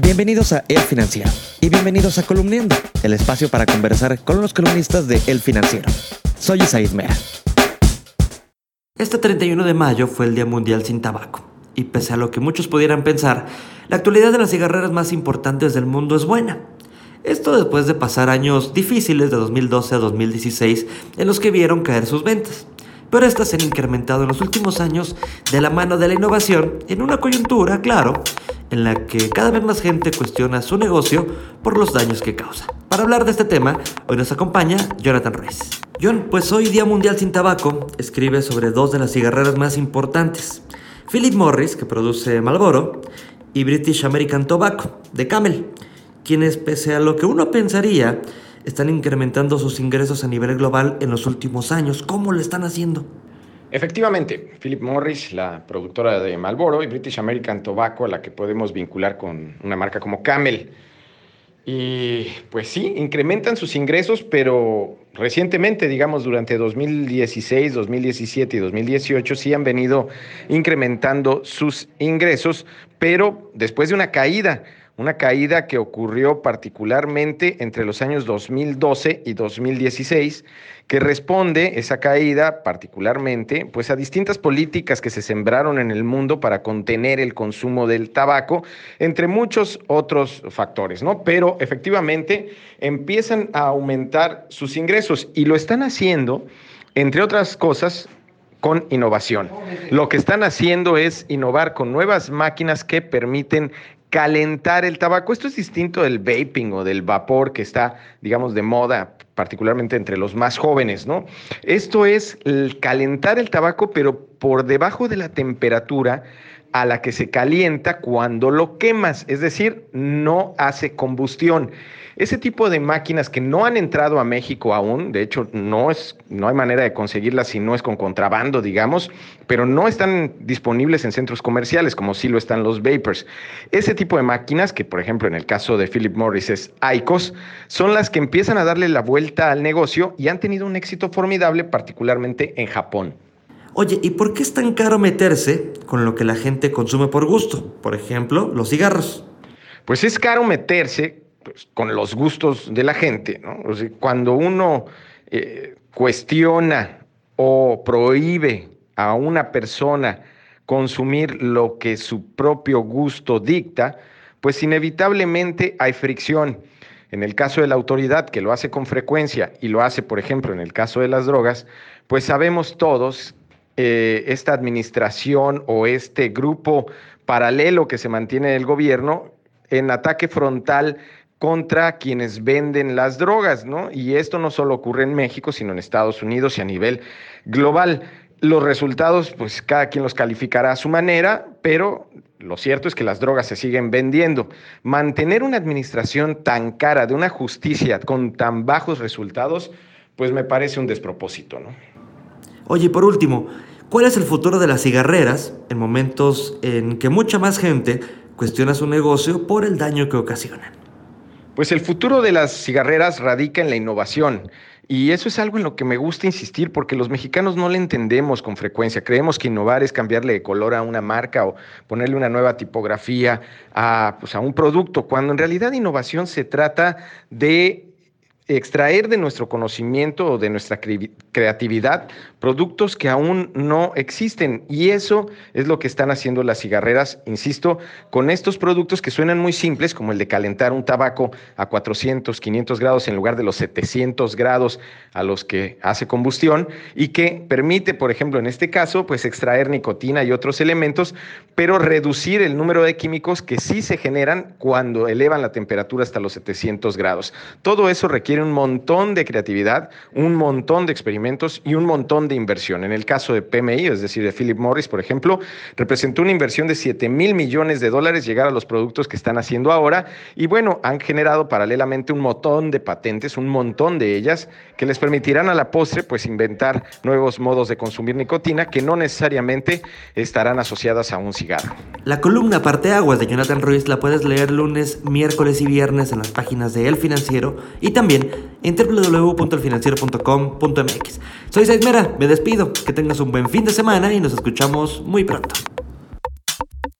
Bienvenidos a El Financiero y bienvenidos a Columniendo, el espacio para conversar con los columnistas de El Financiero. Soy Isaid Mera. Este 31 de mayo fue el Día Mundial sin Tabaco, y pese a lo que muchos pudieran pensar, la actualidad de las cigarreras más importantes del mundo es buena. Esto después de pasar años difíciles de 2012 a 2016 en los que vieron caer sus ventas pero estas se han incrementado en los últimos años de la mano de la innovación en una coyuntura, claro, en la que cada vez más gente cuestiona su negocio por los daños que causa. Para hablar de este tema, hoy nos acompaña Jonathan Ruiz. John, pues hoy Día Mundial sin Tabaco, escribe sobre dos de las cigarreras más importantes. Philip Morris, que produce Marlboro, y British American Tobacco, de Camel, quienes pese a lo que uno pensaría, están incrementando sus ingresos a nivel global en los últimos años. ¿Cómo lo están haciendo? Efectivamente, Philip Morris, la productora de Marlboro, y British American Tobacco, a la que podemos vincular con una marca como Camel. Y pues sí, incrementan sus ingresos, pero recientemente, digamos, durante 2016, 2017 y 2018, sí han venido incrementando sus ingresos, pero después de una caída una caída que ocurrió particularmente entre los años 2012 y 2016, que responde esa caída particularmente pues a distintas políticas que se sembraron en el mundo para contener el consumo del tabaco, entre muchos otros factores, ¿no? Pero efectivamente empiezan a aumentar sus ingresos y lo están haciendo entre otras cosas con innovación. Lo que están haciendo es innovar con nuevas máquinas que permiten calentar el tabaco. Esto es distinto del vaping o del vapor que está, digamos, de moda, particularmente entre los más jóvenes, ¿no? Esto es calentar el tabaco, pero por debajo de la temperatura a la que se calienta cuando lo quemas, es decir, no hace combustión. Ese tipo de máquinas que no han entrado a México aún, de hecho no, es, no hay manera de conseguirlas si no es con contrabando, digamos, pero no están disponibles en centros comerciales como sí lo están los vapors. Ese tipo de máquinas, que por ejemplo en el caso de Philip Morris es ICOS, son las que empiezan a darle la vuelta al negocio y han tenido un éxito formidable, particularmente en Japón. Oye, ¿y por qué es tan caro meterse con lo que la gente consume por gusto? Por ejemplo, los cigarros. Pues es caro meterse pues, con los gustos de la gente. cuando uno eh, cuestiona o prohíbe a una persona consumir lo que su propio gusto dicta, pues inevitablemente hay fricción. En el caso de la autoridad, que lo hace con frecuencia y lo hace, por ejemplo, en el caso de las drogas, pues sabemos todos eh, esta administración o este grupo paralelo que se mantiene en el gobierno en ataque frontal contra quienes venden las drogas, ¿no? Y esto no solo ocurre en México, sino en Estados Unidos y a nivel global. Los resultados, pues cada quien los calificará a su manera, pero lo cierto es que las drogas se siguen vendiendo. Mantener una administración tan cara de una justicia con tan bajos resultados, pues me parece un despropósito, ¿no? Oye, por último, ¿cuál es el futuro de las cigarreras en momentos en que mucha más gente cuestiona su negocio por el daño que ocasionan? Pues el futuro de las cigarreras radica en la innovación. Y eso es algo en lo que me gusta insistir porque los mexicanos no le entendemos con frecuencia. Creemos que innovar es cambiarle de color a una marca o ponerle una nueva tipografía a, pues, a un producto, cuando en realidad innovación se trata de extraer de nuestro conocimiento o de nuestra creatividad productos que aún no existen. Y eso es lo que están haciendo las cigarreras, insisto, con estos productos que suenan muy simples, como el de calentar un tabaco a 400, 500 grados en lugar de los 700 grados a los que hace combustión y que permite, por ejemplo, en este caso, pues extraer nicotina y otros elementos, pero reducir el número de químicos que sí se generan cuando elevan la temperatura hasta los 700 grados. Todo eso requiere un montón de creatividad, un montón de experimentos y un montón de inversión. En el caso de PMI, es decir, de Philip Morris, por ejemplo, representó una inversión de 7 mil millones de dólares llegar a los productos que están haciendo ahora y bueno, han generado paralelamente un montón de patentes, un montón de ellas, que les permitirán a la postre pues inventar nuevos modos de consumir nicotina que no necesariamente estarán asociadas a un cigarro. La columna Aguas de Jonathan Ruiz la puedes leer lunes, miércoles y viernes en las páginas de El Financiero y también en www.elfinanciero.com.mx. Soy Mera, me despido, que tengas un buen fin de semana y nos escuchamos muy pronto.